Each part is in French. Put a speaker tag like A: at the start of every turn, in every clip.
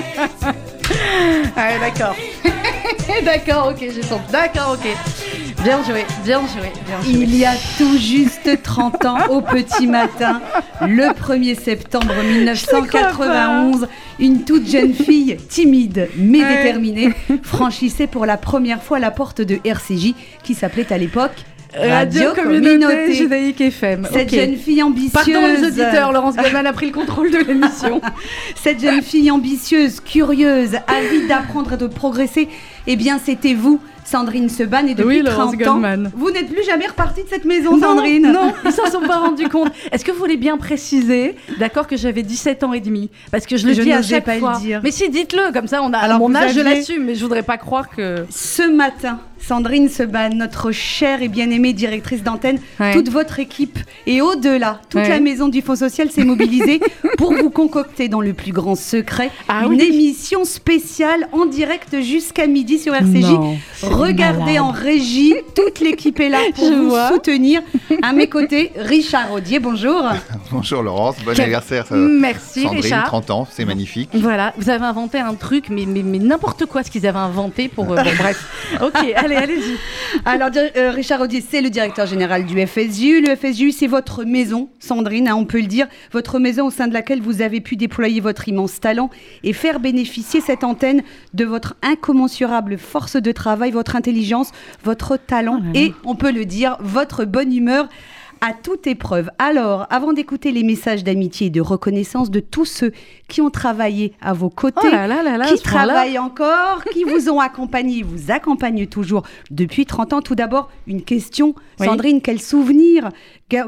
A: ah, d'accord. d'accord, ok, j'ai son. D'accord, ok. Bien joué, bien joué, bien joué.
B: Il y a tout juste 30 ans, au petit matin, le 1er septembre 1991, une toute jeune fille, timide mais déterminée, franchissait pour la première fois la porte de RCJ, qui s'appelait à l'époque
A: Radio, Communauté, Judaïque FM.
B: Cette jeune fille ambitieuse.
A: Pardon les auditeurs, Laurence Goldman a pris le contrôle de l'émission.
B: Cette jeune fille ambitieuse, curieuse, avide d'apprendre et de progresser, eh bien c'était vous, Sandrine Seban et depuis 30 ans, vous n'êtes plus jamais repartie de cette maison, Sandrine.
A: Non, ils s'en sont pas rendus compte. Est-ce que vous voulez bien préciser, d'accord, que j'avais 17 ans et demi? Parce que je le dis à chaque pas fois. Le dire. Mais si, dites-le, comme ça, on a. Alors, mon âge, je l'assume, mais je voudrais pas croire que.
B: Ce matin, Sandrine Seban, notre chère et bien-aimée directrice d'antenne, toute votre équipe et au-delà, toute la maison du Fonds social s'est mobilisée pour vous concocter dans le plus grand secret ah une émission spéciale en direct jusqu'à midi sur RCJ. Regardez en régie, toute l'équipe est là pour vous soutenir. À mes côtés, Richard Audier, bonjour.
C: bonjour Laurence, bon anniversaire.
A: Merci
C: Sandrine,
A: Richard.
C: 30 ans, c'est magnifique.
A: Voilà, vous avez inventé un truc, mais, mais, n'importe quoi ce qu'ils avaient inventé pour... Euh, bref, ok, allez, allez-y.
B: Alors, euh, Richard Audier, c'est le directeur général du FSU. Le FSU, c'est votre maison, Sandrine, hein, on peut le dire. Votre maison au sein de laquelle vous avez pu déployer votre immense talent et faire bénéficier cette antenne de votre incommensurable force de travail, votre intelligence, votre talent oh et, on peut le dire, votre bonne humeur à toute épreuve. Alors, avant d'écouter les messages d'amitié et de reconnaissance de tous ceux qui ont travaillé à vos côtés,
A: oh
B: qui travaillent encore, qui vous ont accompagné, vous accompagnent toujours depuis 30 ans. Tout d'abord, une question. Sandrine, quel souvenir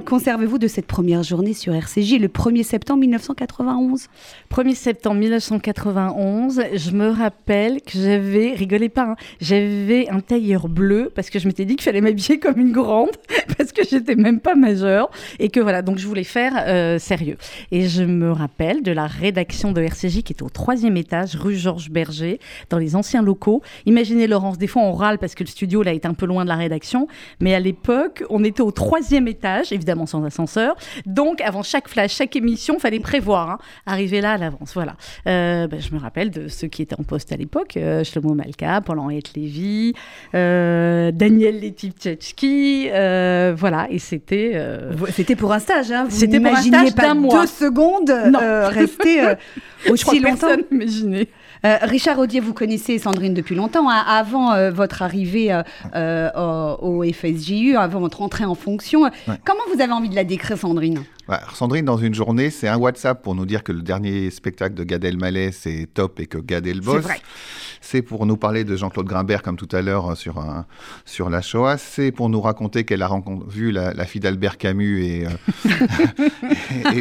B: conservez-vous de cette première journée sur RCJ le 1er septembre 1991
A: 1er septembre 1991, je me rappelle que j'avais, rigolez pas, hein, j'avais un tailleur bleu parce que je m'étais dit qu'il fallait m'habiller comme une grande parce que j'étais même pas majeure et que voilà, donc je voulais faire euh, sérieux. Et je me rappelle de la rédaction de RCJ qui était au troisième étage, rue Georges Berger, dans les anciens locaux. Imaginez Laurence, des fois on râle parce que le studio là est un peu loin de la rédaction, mais à l'époque on était au troisième étage, évidemment sans ascenseur. Donc avant chaque flash, chaque émission, fallait prévoir, hein, arriver là à l'avance. Voilà. Euh, ben, je me rappelle de ceux qui étaient en poste à l'époque, euh, Shlomo Malka, Paul-Henriette Lévy, euh, Daniel Letiptchetski, euh, voilà. Et c'était
B: euh, c'était pour un stage, hein. Vous C'était pour un stage pas deux secondes euh, rester euh, aussi longtemps.
A: Imaginez.
B: Richard Audier, vous connaissez Sandrine depuis longtemps, hein. avant votre arrivée au, FSJU, avant votre entrée en fonction. Comment vous avez envie de la décrire, Sandrine?
C: Sandrine, dans une journée, c'est un WhatsApp pour nous dire que le dernier spectacle de Gad Elmaleh, c'est top et que Gad est le boss.
A: C'est vrai.
C: C'est pour nous parler de Jean-Claude Grimbert, comme tout à l'heure, euh, sur, sur la Shoah, c'est pour nous raconter qu'elle a vu la, fille d'Albert Camus euh,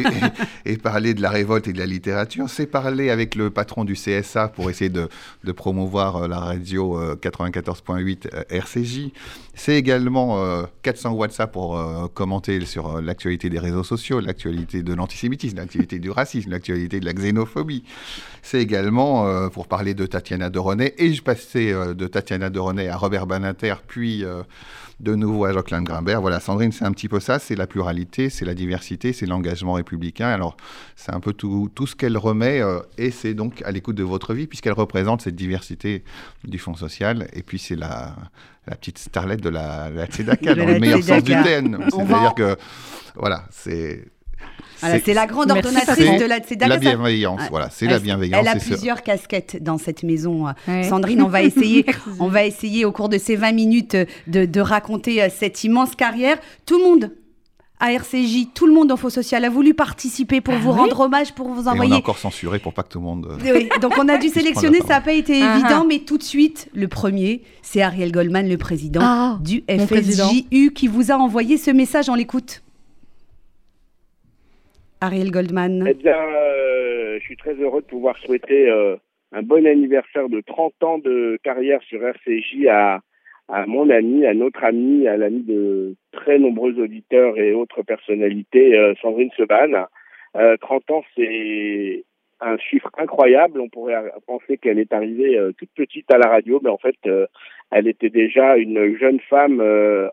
C: et, et, parler de la révolte et de la littérature, c'est parler avec le patron du CSA pour essayer de, de promouvoir euh, la radio 94.8 RCJ, c'est également 400 WhatsApp pour commenter sur l'actualité des réseaux sociaux, l'actualité de l'antisémitisme, l'actualité du racisme, l'actualité de la xénophobie. C'est également pour parler de Tatiana Doron et je passais euh, de Tatiana de à Robert Banater, puis euh, de nouveau à Jacqueline Grimbert. Voilà, Sandrine, c'est un petit peu ça, c'est la pluralité, c'est la diversité, c'est l'engagement républicain. Alors, c'est un peu tout, tout ce qu'elle remet, euh, et c'est donc à l'écoute de votre vie, puisqu'elle représente cette diversité du Fonds social, et puis c'est la, la petite starlette de la, la Tzedaka, dans le meilleur sens du terme. C'est-à-dire que, voilà, c'est
B: c'est la grande ordonnatrice de la
C: C'est La bienveillance, voilà, c'est la bienveillance.
B: Elle a plusieurs casquettes dans cette maison. Euh, Sandrine, on va essayer, on va essayer au cours de ces 20 minutes de, raconter euh, cette immense carrière. Tout le monde à RCJ, tout le monde en faux social a voulu participer pour ah vous rendre hommage, pour vous envoyer. Et
C: on a encore censuré pour pas que tout le monde.
B: Euh, oui, donc on a dû sélectionner, ça n'a pas été ah évident, mais tout de suite, le premier, c'est Ariel Goldman, le président ah, du FSJU, qui vous a envoyé ce message. On l'écoute. Ariel Goldman
D: Eh bien, euh, je suis très heureux de pouvoir souhaiter euh, un bon anniversaire de 30 ans de carrière sur RCJ à, mon ami, à notre ami, à l'ami de très nombreux auditeurs et autres personnalités, euh, Sandrine Seban. 30 ans, c'est un chiffre incroyable. On pourrait penser qu'elle est arrivée toute petite à la radio, mais en fait, elle était déjà une jeune femme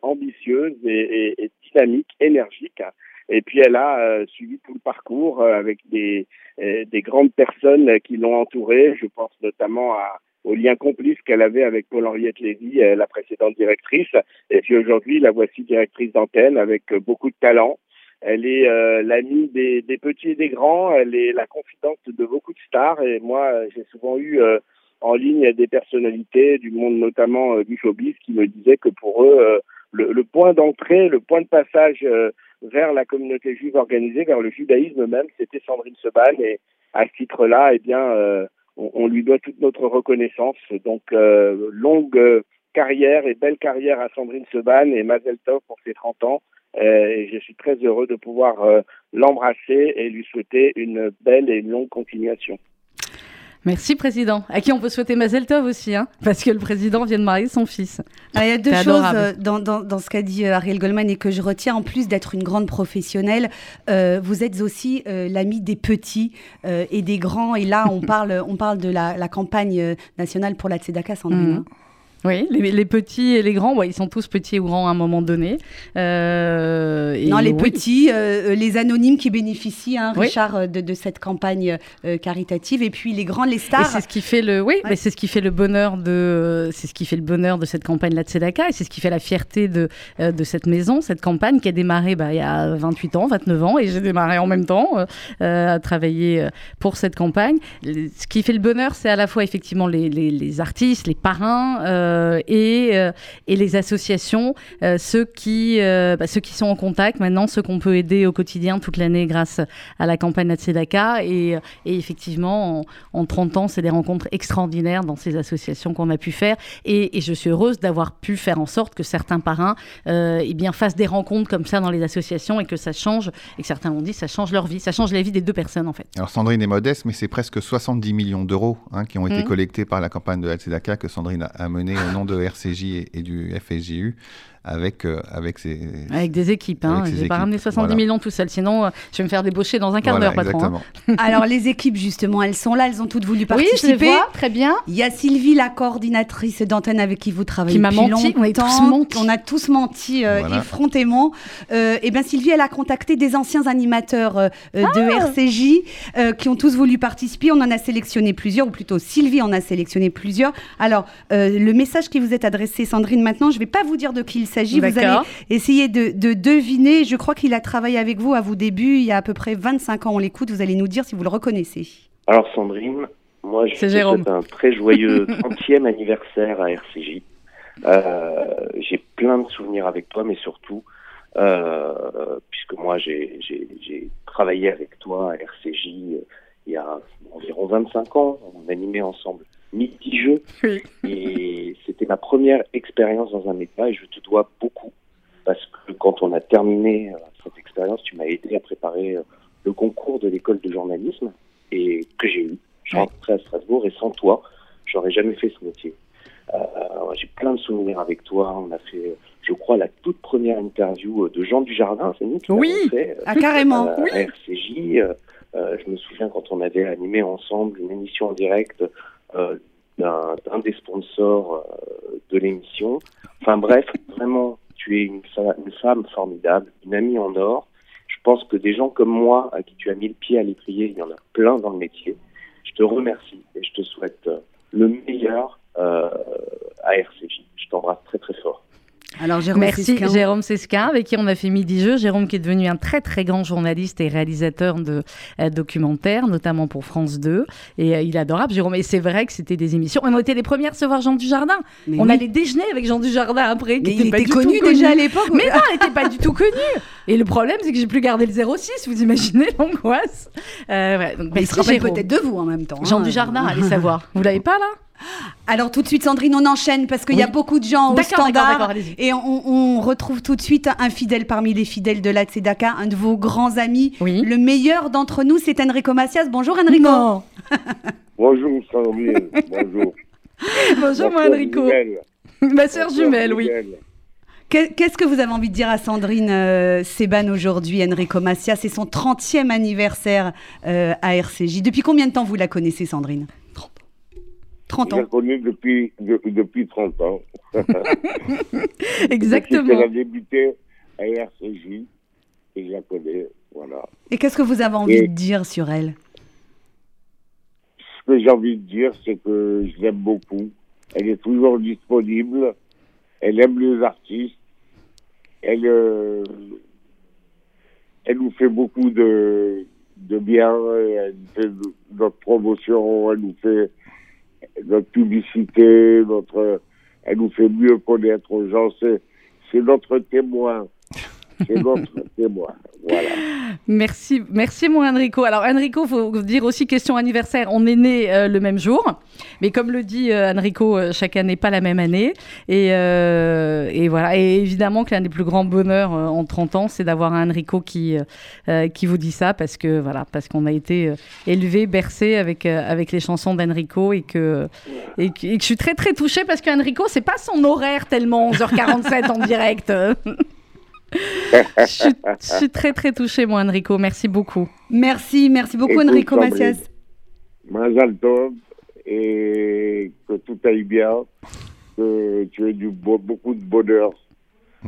D: ambitieuse et, dynamique, énergique Et puis elle a suivi tout le parcours avec des, des grandes personnes qui l'ont entourée. Je pense notamment à au lien complice qu'elle avait avec Paul-Henriette Lévy, la précédente directrice. Et puis aujourd'hui, la voici directrice d'antenne avec beaucoup de talent. Elle est euh, l'amie des, petits et des grands. Elle est la confidente de beaucoup de stars. Et moi, j'ai souvent eu euh, en ligne des personnalités du monde, notamment euh, du showbiz, qui me disaient que pour eux, le, point d'entrée, le point de passage vers la communauté juive organisée, vers le judaïsme même, c'était Sandrine Seban. Et à ce titre-là, eh bien, on, on, lui doit toute notre reconnaissance. Donc, longue carrière et belle carrière à Sandrine Seban et Mazel Tov pour ses 30 ans. Euh, et je suis très heureux de pouvoir euh, l'embrasser et lui souhaiter une belle et longue continuation.
A: Merci, Président. À qui on peut souhaiter Mazel Tov aussi, hein, parce que le Président vient de marier son fils.
B: il y a deux choses euh, dans, dans, dans, ce qu'a dit Ariel Goldman et que je retiens. En plus d'être une grande professionnelle, euh, vous êtes aussi euh, l'ami des petits euh, et des grands. Et là, on parle, on parle de la, la campagne nationale pour la Tzedaka, Sandrine. Mmh.
A: Oui, les, petits et les grands, ouais, ils sont tous petits ou grands à un moment donné.
B: Euh, non, les petits, euh, les anonymes qui bénéficient, hein, Richard, euh, de, cette campagne caritative, et puis les grands, les stars.
A: c'est ce qui fait le, oui, mais c'est ce qui fait le bonheur de, c'est ce qui fait le bonheur de cette campagne la Tzedaka, et c'est ce qui fait la fierté de de cette maison, cette campagne qui a démarré bah, il y a 28 ans, 29 ans, et j'ai démarré en même temps à travailler pour cette campagne. Ce qui fait le bonheur, c'est à la fois effectivement les, les, les artistes, les parrains. Euh, et, euh, et, les associations, euh, ceux, qui, bah, ceux qui sont en contact maintenant, ceux qu'on peut aider au quotidien toute l'année grâce à la campagne Natsedaka. Et, et effectivement, en, 30 ans, c'est des rencontres extraordinaires dans ces associations qu'on a pu faire. Et, et je suis heureuse d'avoir pu faire en sorte que certains parrains eh bien, fassent des rencontres comme ça dans les associations et que ça change, et que certains l'ont dit, ça change leur vie, ça change la vie des deux personnes en fait.
C: Alors Sandrine est modeste, mais c'est presque 70 millions d'euros hein, qui ont été mmh. collectés par la campagne de que Sandrine a mené au nom de RCJ et, du FSJU avec, euh, avec, ses,
A: avec des équipes. Hein. Je pas ramené 70 millions tout seul, sinon euh, je vais me faire débaucher dans un quart d'heure, patron.
B: Hein. Alors les équipes, justement, elles sont là, elles ont toutes voulu participer.
A: Oui, je vois, très bien.
B: Il y a Sylvie, la coordinatrice d'antenne avec qui vous travaillez
A: qui m'a menti. On, tous menti.
B: on a tous menti euh, effrontément. Euh, et bien Sylvie, elle a contacté des anciens animateurs euh, de ah. RCJ qui ont tous voulu participer. On en a sélectionné plusieurs, ou plutôt Sylvie en a sélectionné plusieurs. Alors le message qui vous est adressé, Sandrine, maintenant, je ne vais pas vous dire de qui il s'agit. Vous allez essayer de, deviner. Je crois qu'il a travaillé avec vous à vos débuts, il y a à peu près 25 ans. On l'écoute, vous allez nous dire si vous le reconnaissez.
E: Alors Sandrine, moi je souhaite un très joyeux 30e anniversaire à RCJ. Euh, j'ai plein de souvenirs avec toi, mais surtout, euh, puisque moi j'ai travaillé avec toi à RCJ euh, il y a environ 25 ans, on animait ensemble midi jeu. Et ma première expérience dans un média et je te dois beaucoup parce que quand on a terminé euh, cette expérience, tu m'as aidé à préparer euh, le concours de l'école de journalisme et que j'ai eu. Je suis rentré à Strasbourg et sans toi, j'aurais jamais fait ce métier. Euh, j'ai plein de souvenirs avec toi. On a fait, je crois, la toute première interview de Jean Dujardin.
A: C'est nous qui oui, fait. Ah, carrément.
E: oui. RCJ. je me souviens quand on avait animé ensemble une émission en direct d'un des sponsors euh, de l'émission. Enfin bref, vraiment, tu es une, femme formidable, une amie en or. Je pense que des gens comme moi, à qui tu as mis le pied à l'étrier, il y en a plein dans le métier. Je te remercie et je te souhaite euh, le meilleur euh, à RCJ. Je t'embrasse très très fort.
A: Alors, Jérôme Merci Jérôme Sesquin, avec qui on a fait Midi Jeu. Jérôme qui est devenu un très très grand journaliste et réalisateur de euh, documentaires, notamment pour France 2. Et euh, il est adorable, Jérôme. Et c'est vrai que c'était des émissions. On a été les premières à se voir Jean Dujardin. Mais on allait déjeuner avec Jean Dujardin après.
B: Qui il était, connu déjà à l'époque.
A: Mais non, il n'était pas du tout connu. Et le problème, c'est que j'ai plus gardé le 06. Vous imaginez l'angoisse
B: euh, ouais, Mais il se rappelle peut-être de vous en même temps.
A: Jean hein. Dujardin, allez savoir. Vous l'avez pas là?
B: Alors tout de suite, Sandrine, on enchaîne parce qu'il y a beaucoup de gens au standard. Et on, retrouve tout de suite un fidèle parmi les fidèles de la Tzedaka, un de vos grands amis. Le meilleur d'entre nous, c'est Enrico Macias. Bonjour Enrico.
F: Bonjour Sandrine. Bonjour.
A: Bonjour moi Enrico. Ma soeur jumelle, oui.
B: Qu'est-ce que vous avez envie de dire à Sandrine euh, Seban aujourd'hui, Enrico Macias C'est son 30e anniversaire euh, à RCJ. Depuis combien de temps vous la connaissez, Sandrine? 30 ans. Je
F: l'ai connue depuis, depuis 30 ans.
A: Exactement.
F: Elle a débuté à RCJ. et je la connais. Voilà.
B: Et qu'est-ce que vous avez envie de dire sur elle?
F: Ce que j'ai envie de dire, c'est que je l'aime beaucoup. Elle est toujours disponible. Elle aime les artistes. Elle, euh, elle nous fait beaucoup de, de bien. Elle fait notre promotion. Elle nous fait notre publicité. Notre, elle nous fait mieux connaître aux gens. C'est notre témoin. C'est notre témoin. Voilà.
A: Merci, merci mon Enrico. Alors Enrico, faut dire aussi question anniversaire. On est né euh, le même jour, mais comme le dit euh, Enrico, euh, chaque année pas la même année. Et, et, voilà. Et évidemment que l'un des plus grands bonheurs en 30 ans, c'est d'avoir un Enrico qui qui vous dit ça parce que voilà, parce qu'on a été élevé, bercé avec avec les chansons d'Enrico et que, et que je suis très très touchée parce qu'Enrico c'est pas son horaire tellement 11h47 en direct. je, suis, très très touchée, moi, Enrico. Merci beaucoup.
B: Merci, merci beaucoup, Enrico Macias.
F: Mazal et que tout aille bien, que tu aies du beaucoup de bonheur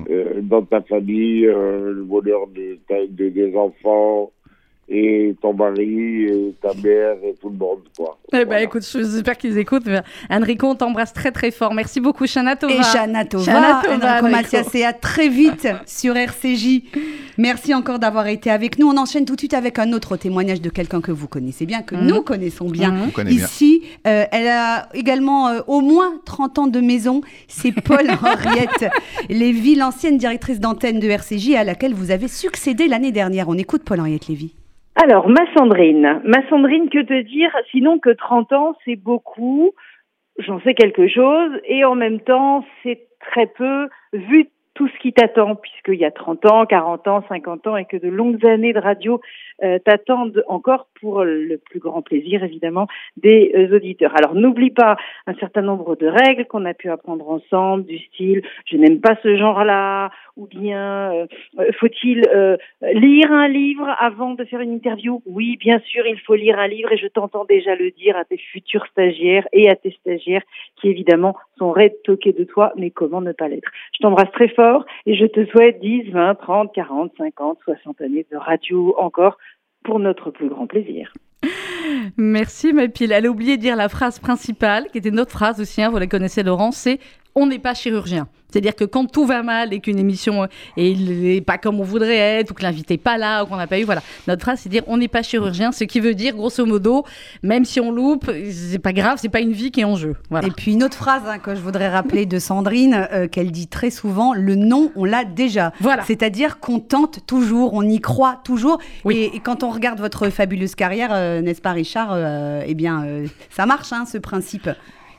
F: euh, dans ta famille, euh, le bonheur de, des enfants, et ton mari, et ta mère, et tout le monde, quoi.
A: Eh ben, écoute, j'espère qu'ils écoutent. Enrico, on t'embrasse très, très fort. Merci beaucoup, Shana Tova.
B: Et Shana Tova, Enrico Mathias, et à très vite sur RCJ. Merci encore d'avoir été avec nous. On enchaîne tout de suite avec un autre témoignage de quelqu'un que vous connaissez bien, que mhm. nous connaissons bien.
C: Mhm.
B: Ici, euh, elle a également euh, au moins 30 ans de maison. C'est Paul Henriette Lévy, l'ancienne directrice d'antenne de RCJ à laquelle vous avez succédé l'année dernière. On écoute Paul Henriette Lévy.
G: Alors, ma Sandrine, ma Sandrine, que te dire? Sinon que 30 ans, c'est beaucoup, j'en sais quelque chose, et en même temps, c'est très peu vu tout ce qui t'attend, puisqu'il y a 30 ans, 40 ans, 50 ans, et que de longues années de radio euh, t'attendent encore pour le plus grand plaisir, évidemment, des euh, auditeurs. Alors, n'oublie pas un certain nombre de règles qu'on a pu apprendre ensemble, du style « je n'aime pas ce genre-là », ou bien euh, faut-il lire un livre avant de faire une interview? Oui, bien sûr, il faut lire un livre, et je t'entends déjà le dire à tes futurs stagiaires et à tes stagiaires, qui évidemment sont raides toqués de toi, mais comment ne pas l'être? Je t'embrasse très fort et je te souhaite 10, 20, 30, 40, 50, 60 années de radio encore pour notre plus grand plaisir.
A: Merci ma pile. Elle a oublié de dire la phrase principale, qui était notre phrase aussi, hein, vous la connaissez Laurent, c'est on n'est pas chirurgien. C'est-à-dire que quand tout va mal et qu'une émission n'est pas comme on voudrait être, ou que l'invité n'est pas là, ou qu'on n'a pas eu, voilà. Notre phrase, c'est dire on n'est pas chirurgien, ce qui veut dire, grosso modo, même si on loupe, c'est pas grave, c'est pas une vie qui est en jeu.
B: Et puis une autre phrase hein, que je voudrais rappeler de Sandrine, euh, qu'elle dit très souvent, le non, on l'a déjà.
A: Voilà.
B: C'est-à-dire qu'on tente toujours, on y croit toujours. Et, quand on regarde votre fabuleuse carrière, euh, n'est-ce pas Richard, euh, eh bien, ça marche, hein, ce principe.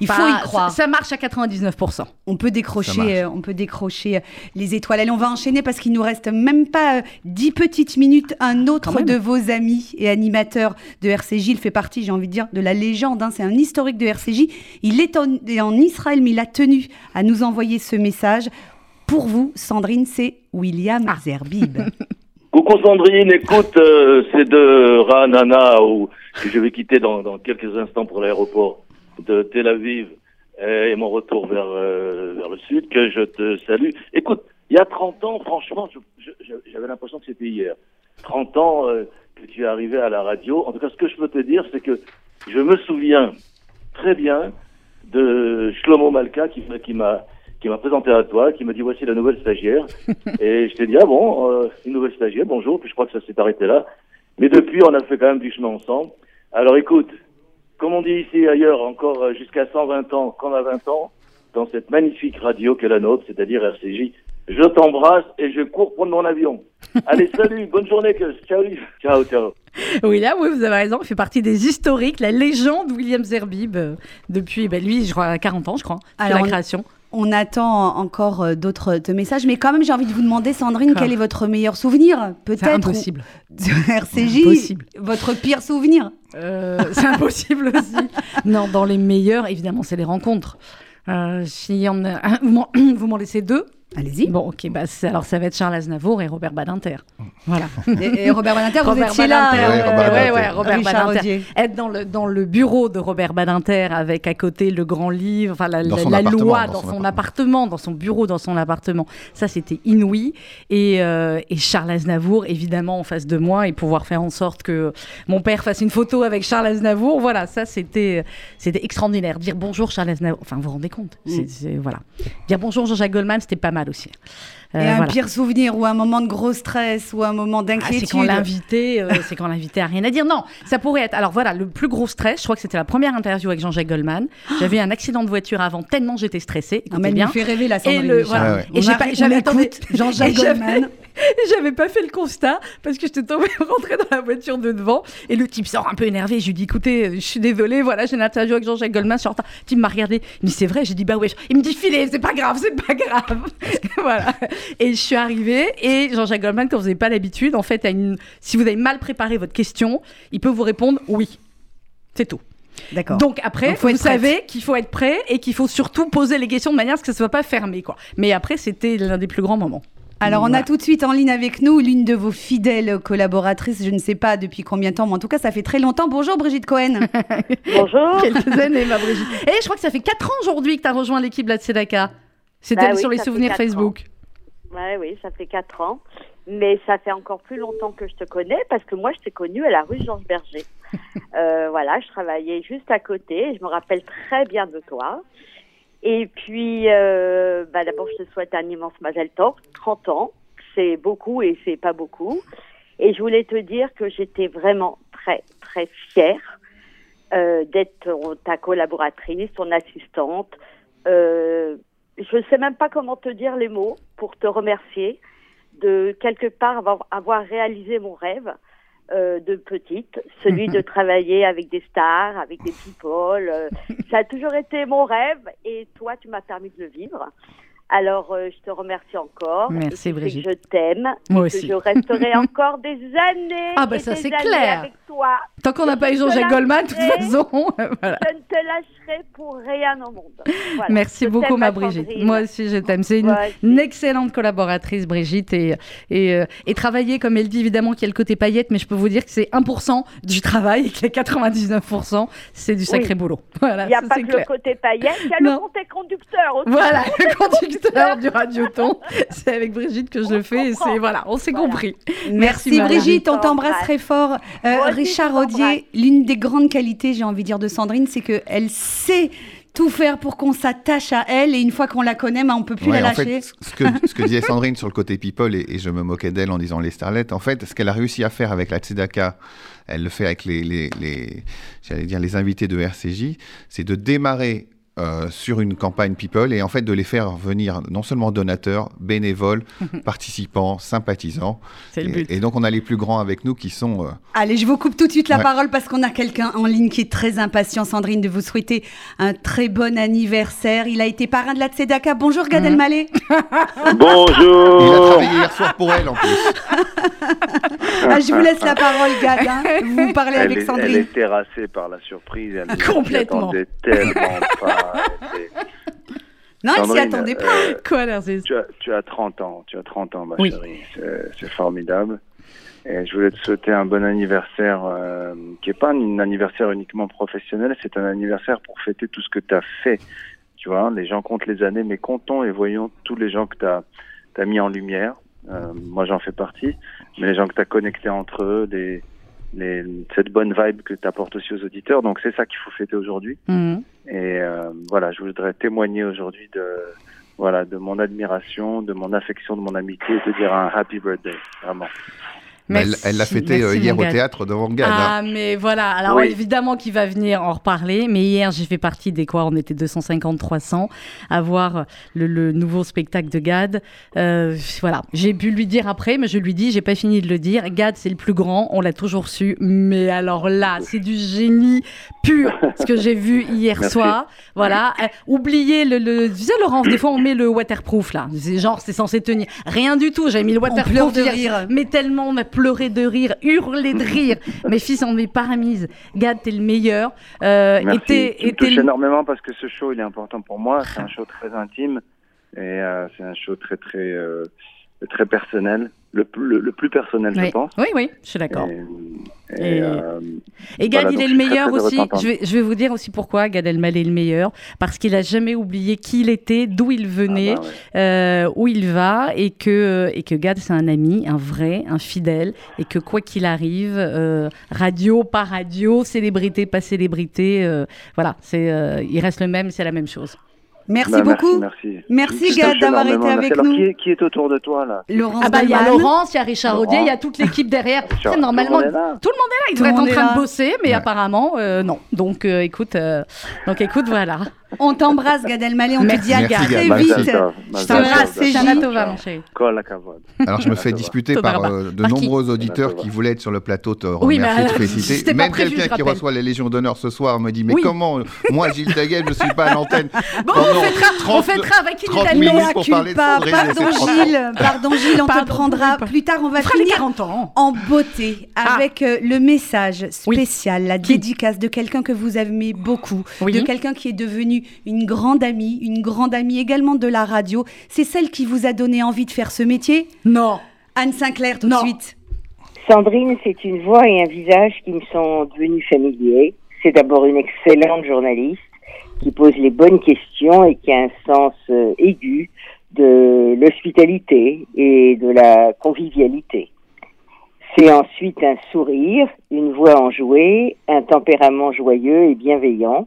B: Il faut y croire.
A: Ça, marche à 99%.
B: On peut décrocher, euh, on peut décrocher euh, les étoiles. Allez, on va enchaîner parce qu'il nous reste même pas 10 euh, petites minutes. Un autre de vos amis et animateurs de RCJ, il fait partie, j'ai envie de dire, de la légende. Hein. C'est un historique de RCJ. Il est en, Israël, mais il a tenu à nous envoyer ce message. Pour vous, Sandrine, c'est William ah. Zerbib.
H: Coucou Sandrine, écoute, c'est de Ranana que je vais quitter dans quelques instants pour l'aéroport de Tel Aviv et mon retour vers, euh, vers le sud, que je te salue. Écoute, il y a 30 ans, franchement, j'avais l'impression que c'était hier. 30 ans euh, que tu es arrivé à la radio. En tout cas, ce que je peux te dire, c'est que je me souviens très bien de Shlomo Malka qui, qui m'a qui m'a présenté à toi, qui m'a dit voici la nouvelle stagiaire. et je t'ai dit ah bon, euh, une nouvelle stagiaire, bonjour. Puis je crois que ça s'est arrêté là. Mais depuis, on a fait quand même du chemin ensemble. Alors écoute, comme on dit ici ailleurs, encore euh, jusqu'à 120 ans, qu'on a 20 ans, dans cette magnifique radio qu'est la nôtre, c'est-à-dire RCJ. Je t'embrasse et je cours prendre mon avion. Allez, salut, bonne journée, que ciao, ciao, ciao.
A: Oui, là, oui, vous avez raison, il fait partie des historiques, la légende William Zerbib, euh, depuis, ben, lui, je crois, 40 ans, je crois, Alors, la création.
B: On attend encore euh, d'autres messages, mais quand même, j'ai envie de vous demander, Sandrine, quel est votre meilleur souvenir
A: Peut-être.
B: impossible. RCJ, impossible. votre pire souvenir
A: euh, C'est impossible aussi. non, dans les meilleurs, évidemment, c'est les rencontres. Euh, si on vous m'en laissez deux.
B: Allez-y.
A: Bon, ok, bah, alors ça va être Charles Aznavour et Robert Badinter. Voilà.
B: Et, Robert Badinter, vous
A: Robert
B: étiez là.
A: Ouais, ouais, Robert Badinter. Être dans le, dans le bureau de Robert Badinter avec à côté le grand livre, enfin la, la, loi dans, son, appartement, dans son bureau, dans son appartement. Ça, c'était inouï. Et, euh, et, Charles Aznavour, évidemment, en face de moi et pouvoir faire en sorte que mon père fasse une photo avec Charles Aznavour. Voilà, ça, c'était c'était extraordinaire. Dire bonjour Charles Aznavour. Enfin, vous vous rendez compte? Mm. Voilà. Dire bonjour Jean-Jacques Goldman, c'était pas mal aussi.
B: Euh, et un pire souvenir ou un moment de gros stress ou un moment ah, d'inquiétude.
A: c'est quand l'invité, euh, c'est quand l'invité a rien à dire. Non, ça pourrait être. Alors voilà, le plus gros stress, je crois que c'était la première interview avec Jean-Jacques Goldman. J'avais un accident de voiture avant tellement j'étais stressée.
B: Ah, mais bien. Il fait rêver la Sandrine. Et, le,
A: voilà. et j'ai pas, j'avais Jean-Jacques Goldman. J'avais pas fait le constat parce que j'étais tombée rentrée dans la voiture de devant et le type sort un peu énervé. Je lui dis écoutez, je suis désolée, voilà, j'ai une interview avec Jean-Jacques Goldman, sur Le type m'a regardé, il me dit c'est vrai, j'ai dit bah ouais. Il me dit filez, c'est pas grave, c'est pas grave. voilà. Et je suis arrivée et Jean-Jacques Goldman, quand vous n'avez pas l'habitude, en fait, une... si vous avez mal préparé votre question, il peut vous répondre oui. C'est tout.
B: D'accord.
A: Donc après, vous savez qu'il faut être prêt et qu'il faut surtout poser les questions de manière à ce que ça ne soit pas fermé. Quoi. Mais après, c'était l'un des plus grands moments.
B: Alors, on a tout de suite en ligne avec nous l'une de vos fidèles collaboratrices, je ne sais pas depuis combien de temps, mais en tout cas, ça fait très longtemps. Bonjour Brigitte Cohen.
I: Bonjour.
A: Quelques années, ma Brigitte. Et eh, je crois que ça fait 4 ans aujourd'hui que tu as rejoint l'équipe de la Tzedaka. C'était bah sur les souvenirs Facebook.
I: Ouais, oui, ça fait 4 ans. Mais ça fait encore plus longtemps que je te connais parce que moi, je t'ai connue à la rue Georges Berger. Euh, voilà, je travaillais juste à côté. Je me rappelle très bien de toi. Et puis, euh, bah d'abord, je te souhaite un immense Mazel Tov, 30 ans. C'est beaucoup et c'est pas beaucoup. Et je voulais te dire que j'étais vraiment très, très fière euh, d'être ta collaboratrice, ton assistante. Euh, je ne sais même pas comment te dire les mots pour te remercier de quelque part avoir, avoir réalisé mon rêve. Euh, de petite, celui de travailler avec des stars, avec des people. Euh, ça a toujours été mon rêve et toi, tu m'as permis de le vivre. Alors, euh, je te remercie encore.
A: Merci Brigitte.
I: Je t'aime.
A: Moi aussi.
I: Que je resterai encore des années.
A: Ah, bah ça c'est clair.
I: Avec toi.
A: Tant qu'on n'a pas eu Jean-Jacques Goldman, de toute façon.
I: voilà. Je ne te lâcherai pour rien au monde.
A: Merci beaucoup, ma Brigitte. Moi aussi, je t'aime. C'est une, excellente collaboratrice, Brigitte. Et, et, euh, et, travailler, comme elle dit, évidemment, qu'il y a le côté paillette, mais je peux vous dire que c'est 1% du travail et que les 99%, c'est du sacré boulot.
I: Voilà, il n'y a pas que le côté paillette, il y a le côté conducteur aussi.
A: Voilà, le conducteur du radioton. C'est avec Brigitte que je le fais et c'est voilà, on s'est compris.
B: Merci, Brigitte, on t'embrasse très fort. Euh, Richard Audier, l'une des grandes qualités, j'ai envie de dire, de Sandrine, c'est qu'elle sait tout faire pour qu'on s'attache à elle et une fois qu'on la connaît, bah, on peut plus la lâcher.
C: ce, que, ce que disait Sandrine sur le côté people, et, je me moquais d'elle en disant les starlettes, en fait, ce qu'elle a réussi à faire avec la Tzedaka, elle le fait avec les, les, les j'allais dire les invités de RCJ, c'est de démarrer euh, sur une campagne People et en fait de les faire venir non seulement donateurs, bénévoles, participants, sympathisants.
A: C'est le but.
C: Et, donc on a les plus grands avec nous qui sont. Euh,
B: Allez, je vous coupe tout de suite la parole parce qu'on a quelqu'un en ligne qui est très impatient, Sandrine, de vous souhaiter un très bon anniversaire. Il a été parrain de la Tzedaka. Bonjour Gad mmh. Elmaleh.
H: Bonjour.
C: Il a travaillé hier soir pour elle en plus.
B: ah, je vous laisse la parole, Gad. Hein. Vous parlez avec Sandrine.
H: Elle est terrassée par la surprise. Elle
A: Complètement.
H: tellement pas.
B: Non, il s'y attendait pas. Euh,
A: Quoi,
H: tu as, tu as 30 ans, tu as 30 ans, ma chérie. C'est formidable. Et je voulais te souhaiter un bon anniversaire, euh, qui n'est pas un anniversaire uniquement professionnel, c'est un anniversaire pour fêter tout ce que tu as fait. Tu vois, les gens comptent les années, mais comptons et voyons tous les gens que tu as, as, mis en lumière. Euh, moi, j'en fais partie, mais les gens que tu as connectés entre eux, des, les, cette bonne vibe que tu apportes aussi aux auditeurs. Donc c'est ça qu'il faut fêter aujourd'hui. Mhm. Et euh, voilà, je voudrais témoigner aujourd'hui de voilà de mon admiration, de mon affection, de mon amitié, et de dire un happy birthday, vraiment
C: elle l'a fêté euh, hier au théâtre devant Gad. Hein.
A: Ah, mais voilà. Alors évidemment qu'il va venir en reparler. Mais hier, j'ai fait partie des quoi? On était 250-300 à voir le, nouveau spectacle de Gad. Euh, voilà. J'ai pu lui dire après, mais je lui dis, j'ai pas fini de le dire. Gad, c'est le plus grand. On l'a toujours su. Mais alors là, c'est du génie pur. ce que j'ai vu hier soir. Voilà. Euh, oubliez le, le. Tu sais, Laurence, des fois, on met le waterproof là. C'est genre, c'est censé tenir. Rien du tout. J'avais mis le waterproof.
B: de rire.
A: Mais tellement, mais pleurer de rire, hurler de rire. Mes fils en mes paramises. Gad, t'es le meilleur.
H: Euh, Merci. tu me touches énormément parce que ce show, il est important pour moi. C'est un show très intime.
J: Et c'est un show très, très, très personnel le plus, le, plus personnel,
A: je
J: pense.
A: Oui, oui, je suis d'accord. Et, euh, Gad, il est le meilleur aussi. Je vais, je vais, vous dire aussi pourquoi Gad Elmaleh est le meilleur. Parce qu'il a jamais oublié qui il était, d'où il venait, ah bah euh, où il va, et que, et que Gad, c'est un ami, un vrai, un fidèle, et que quoi qu'il arrive, euh, radio, pas radio, célébrité, pas célébrité, voilà, c'est, il reste le même, c'est la même chose.
B: Merci bah, beaucoup.
J: Merci,
B: merci. Gad d'avoir été avec nous.
J: Qui est, qui est, autour de toi là?
A: Laurence. Ah bah il y a Laurence, il y a Richard Audier, il y a toute l'équipe derrière. normalement, tout le monde est là. Il devrait être en train de bosser, mais apparemment euh, non. Donc euh, écoute, euh, donc écoute, voilà.
B: On t'embrasse, Gad Elmaleh. On te dit à très vite. Je
A: t'embrasse, c'est
B: Tova,
C: Alors, je me fais disputer par euh, de nombreux auditeurs qui voulaient être sur le plateau te remercier, te féliciter. Même quelqu'un qui reçoit la Légion d'honneur ce soir me dit Mais comment Moi, Gilles Taguet, je ne suis pas à l'antenne.
A: Bon, on fêtera avec une
C: 30 minutes pour parler de
B: Pardon, Gilles. Pardon, Gilles, on te prendra plus tard. On va finir en beauté ah. avec euh, le message spécial, la dédicace de quelqu'un que vous aimez beaucoup, de quelqu'un qui est devenu une grande amie, une grande amie également de la radio. C'est celle qui vous a donné envie de faire ce métier?
A: Non.
B: Anne Sinclair, tout de suite.
K: Sandrine, c'est une voix et un visage qui me sont devenus familiers. C'est d'abord une excellente journaliste qui pose les bonnes questions et qui a un sens euh, aigu de l'hospitalité et de la convivialité. C'est ensuite un sourire, une voix enjouée, un tempérament joyeux et bienveillant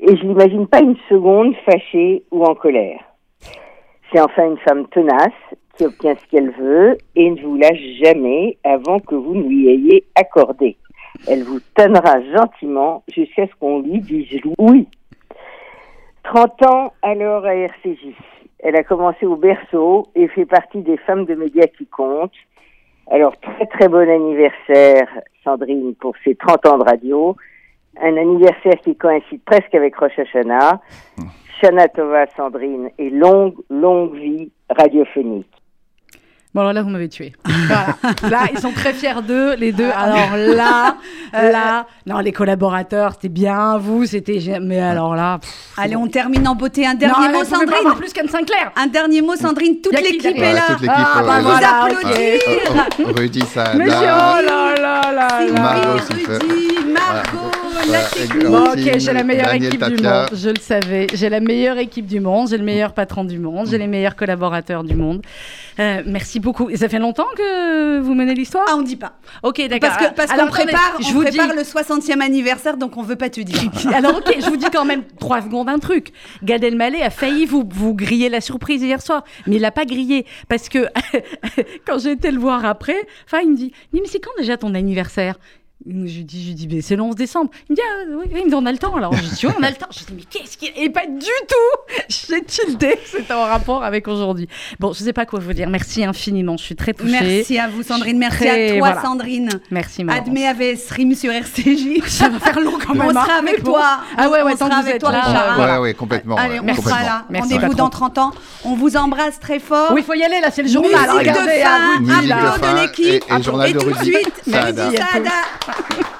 K: et je l'imagine pas une seconde fâchée ou en colère. C'est enfin une femme tenace qui obtient ce qu'elle veut et ne vous lâche jamais avant que vous ne lui ayez accordé. Elle vous tonnera gentiment jusqu'à ce qu'on lui dise oui. 30 ans alors à RCJ. Elle a commencé au berceau et fait partie des femmes de médias qui comptent. Alors très très bon anniversaire Sandrine pour ses 30 ans de radio un anniversaire qui coïncide presque avec Rosh Hashanah. Shana Tova Sandrine et longue, longue vie radiophonique.
A: Bon, alors là, vous m'avez tué. Voilà. là, ils sont très fiers d'eux, les deux. Alors là, euh, là, non, les collaborateurs, c'était bien, vous, c'était. Mais alors là.
B: Allez, on termine en beauté. Un dernier mot, Sandrine.
A: plus qu'Anne Sinclair.
B: Un dernier mot, Sandrine. Toute l'équipe est là.
C: Toute l'équipe. Ah,
B: bah, voilà, applaudir.
C: Rudy, ça.
A: Mais oh là là là là.
B: Margot, Margot.
A: Ok, j'ai la meilleure équipe du monde. Je le savais. J'ai la meilleure équipe du monde. J'ai le meilleur patron du monde. J'ai les meilleurs collaborateurs du monde. Euh, merci beaucoup. Et ça fait longtemps que vous menez l'histoire?
B: Ah, on dit pas.
A: Ok, d'accord.
B: Parce qu'on parce qu'on prépare, je vous prépare le 60e anniversaire, donc on veut pas te dire.
A: Alors ok, je vous dis quand même trois secondes un truc. Gad Elmaleh a failli vous, vous griller la surprise hier soir, mais il l'a pas grillé parce que quand j'ai été le voir après, enfin il me dit, mais c'est quand déjà ton anniversaire? Je lui dis, je dis, mais c'est le 11 décembre. Il me dit, ah, oui, on a le temps. Alors, je dis, oui, on a le temps. Je dis, mais qu'est-ce qu'il. Et pas du tout J'ai tilté, c'était en rapport avec aujourd'hui. Bon, je sais pas quoi vous dire. Merci infiniment, je suis très touchée.
B: Merci à vous, Sandrine. Merci à toi, Sandrine.
A: Merci, Maman.
B: Admet avec stream sur RCJ.
A: Ça va faire long quand même.
B: On sera avec toi.
A: Ah ouais, ouais,
B: on sera avec toi,
C: Richard. Ouais, ouais, complètement.
B: Allez, on sera là. Rendez-vous dans 30 ans. On vous embrasse très fort.
A: Oui, il faut y aller, là, c'est le journal.
B: Musique de fin, de l'équipe.
C: Et,
B: tout de suite, Sada. Thank you.